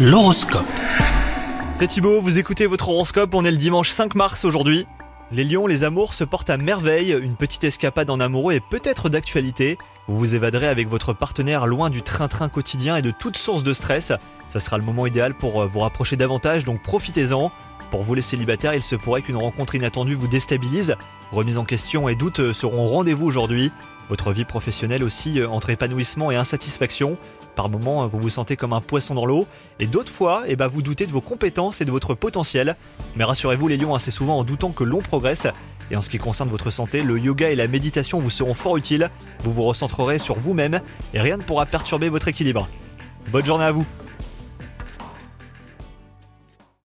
L'horoscope. C'est Thibaut, vous écoutez votre horoscope, on est le dimanche 5 mars aujourd'hui. Les lions, les amours se portent à merveille, une petite escapade en amoureux est peut-être d'actualité. Vous vous évaderez avec votre partenaire loin du train-train quotidien et de toute source de stress. Ça sera le moment idéal pour euh, vous rapprocher davantage, donc profitez-en. Pour vous les célibataires, il se pourrait qu'une rencontre inattendue vous déstabilise. Remise en question et doutes euh, seront rendez-vous aujourd'hui. Votre vie professionnelle aussi euh, entre épanouissement et insatisfaction. Par moments, vous vous sentez comme un poisson dans l'eau, et d'autres fois, eh ben, vous doutez de vos compétences et de votre potentiel. Mais rassurez-vous, les lions, assez souvent en doutant que l'on progresse. Et en ce qui concerne votre santé, le yoga et la méditation vous seront fort utiles. Vous vous recentrerez sur vous-même, et rien ne pourra perturber votre équilibre. Bonne journée à vous